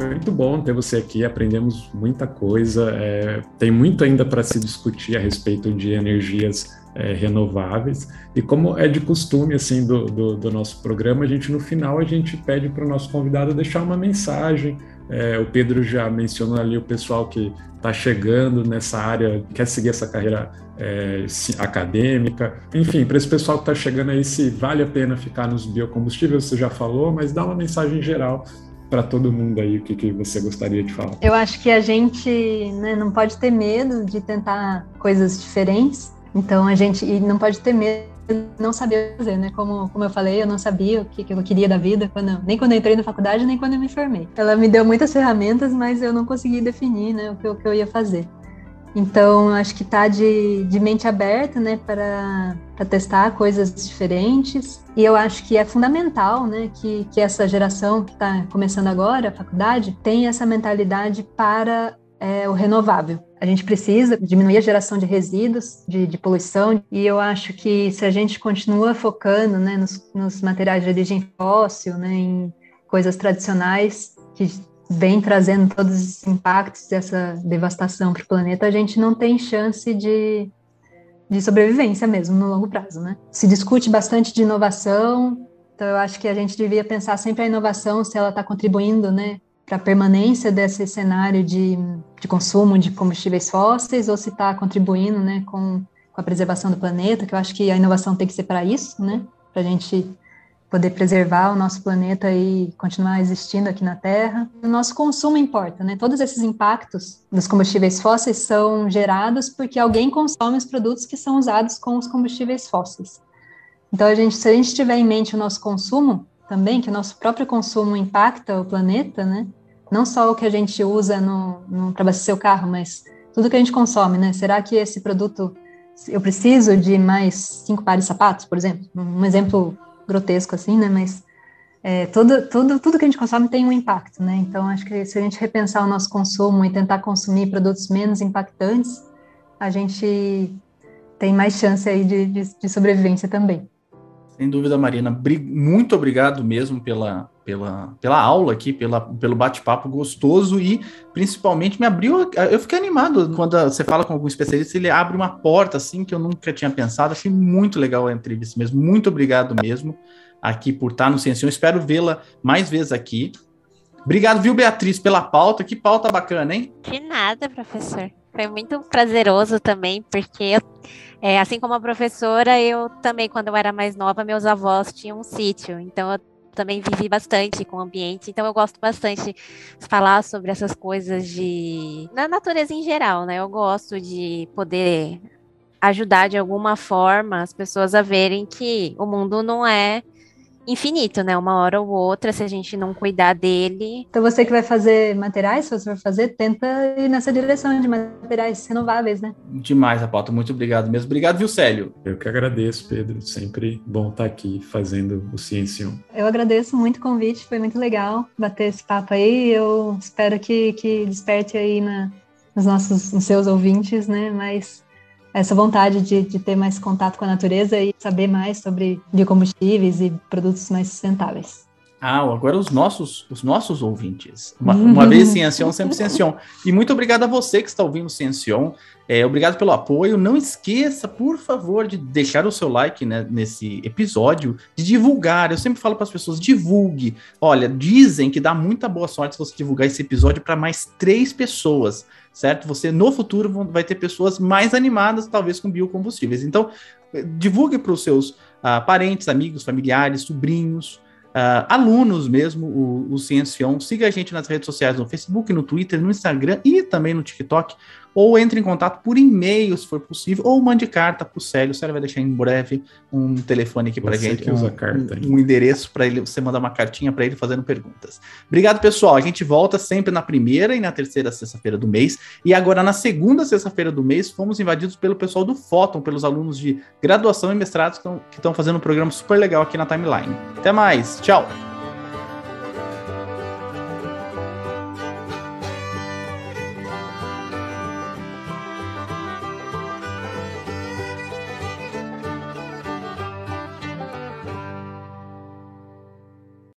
Muito bom ter você aqui, aprendemos muita coisa. É, tem muito ainda para se discutir a respeito de energias é, renováveis. E como é de costume assim do, do, do, nosso programa, a gente no final a gente pede para o nosso convidado deixar uma mensagem. É, o Pedro já mencionou ali o pessoal que está chegando nessa área, quer seguir essa carreira é, acadêmica. Enfim, para esse pessoal que está chegando aí, se vale a pena ficar nos biocombustíveis, você já falou, mas dá uma mensagem geral para todo mundo aí o que, que você gostaria de falar? Eu acho que a gente né, não pode ter medo de tentar coisas diferentes. Então a gente não pode ter medo de não saber fazer, né? Como, como eu falei, eu não sabia o que, que eu queria da vida, quando, nem quando eu entrei na faculdade, nem quando eu me formei. Ela me deu muitas ferramentas, mas eu não consegui definir né, o, que, o que eu ia fazer. Então, acho que tá de, de mente aberta, né, para testar coisas diferentes. E eu acho que é fundamental, né, que, que essa geração que está começando agora, a faculdade, tenha essa mentalidade para é, o renovável. A gente precisa diminuir a geração de resíduos, de, de, poluição, e eu acho que se a gente continua focando né, nos, nos materiais de origem fóssil, né, em coisas tradicionais que vem trazendo todos os impactos dessa devastação para o planeta, a gente não tem chance de, de sobrevivência mesmo no longo prazo, né? Se discute bastante de inovação, então eu acho que a gente devia pensar sempre a inovação se ela está contribuindo, né, para a permanência desse cenário de, de consumo de combustíveis fósseis ou se está contribuindo, né, com, com a preservação do planeta, que eu acho que a inovação tem que ser para isso, né, para a gente poder preservar o nosso planeta e continuar existindo aqui na Terra. O nosso consumo importa, né? Todos esses impactos dos combustíveis fósseis são gerados porque alguém consome os produtos que são usados com os combustíveis fósseis. Então, a gente, se a gente tiver em mente o nosso consumo também, que o nosso próprio consumo impacta o planeta, né? Não só o que a gente usa para abastecer o carro, mas tudo que a gente consome, né? Será que esse produto eu preciso de mais cinco pares de sapatos, por exemplo? Um exemplo grotesco assim, né? Mas é, tudo, tudo, tudo que a gente consome tem um impacto, né? Então, acho que se a gente repensar o nosso consumo e tentar consumir produtos menos impactantes, a gente tem mais chance aí de, de, de sobrevivência também. Sem dúvida, Marina. Muito obrigado mesmo pela, pela, pela aula aqui, pela, pelo bate-papo gostoso e principalmente me abriu. Eu fiquei animado quando você fala com algum especialista, ele abre uma porta assim que eu nunca tinha pensado. Achei muito legal a entrevista mesmo. Muito obrigado mesmo aqui por estar no Ciência. Espero vê-la mais vezes aqui. Obrigado, viu, Beatriz, pela pauta. Que pauta bacana, hein? De nada, professor. Foi muito prazeroso também, porque é, assim como a professora, eu também, quando eu era mais nova, meus avós tinham um sítio. Então, eu também vivi bastante com o ambiente, então eu gosto bastante de falar sobre essas coisas de na natureza em geral, né? Eu gosto de poder ajudar de alguma forma as pessoas a verem que o mundo não é infinito, né? Uma hora ou outra, se a gente não cuidar dele. Então você que vai fazer materiais, se você for fazer, tenta ir nessa direção de materiais renováveis, né? Demais, Apoto. Muito obrigado mesmo. Obrigado, viu, Célio? Eu que agradeço, Pedro. Sempre bom estar aqui fazendo o Ciencion. Eu agradeço muito o convite, foi muito legal bater esse papo aí. Eu espero que, que desperte aí na, nos nossos, nos seus ouvintes, né? Mas essa vontade de, de, ter mais contato com a natureza e saber mais sobre biocombustíveis e produtos mais sustentáveis. Ah, agora os nossos, os nossos ouvintes. Uma, uma vez Ciencion, sempre Ciencion. E muito obrigado a você que está ouvindo Ciencion. É, obrigado pelo apoio. Não esqueça, por favor, de deixar o seu like né, nesse episódio, de divulgar. Eu sempre falo para as pessoas: divulgue. Olha, dizem que dá muita boa sorte se você divulgar esse episódio para mais três pessoas certo? Você no futuro vai ter pessoas mais animadas, talvez com biocombustíveis. Então, divulgue para os seus uh, parentes, amigos, familiares, sobrinhos, uh, alunos mesmo, o, o. Siga a gente nas redes sociais, no Facebook, no Twitter, no Instagram e também no TikTok ou entre em contato por e-mail, se for possível, ou mande carta para o Célio. O Célio vai deixar em breve um telefone aqui para gente, um, carta, um, endereço para ele, você mandar uma cartinha para ele fazendo perguntas. Obrigado, pessoal. A gente volta sempre na primeira e na terceira sexta-feira do mês. E agora, na segunda sexta-feira do mês, fomos invadidos pelo pessoal do Fóton, pelos alunos de graduação e mestrados que estão fazendo um programa super legal aqui na timeline. Até mais. Tchau.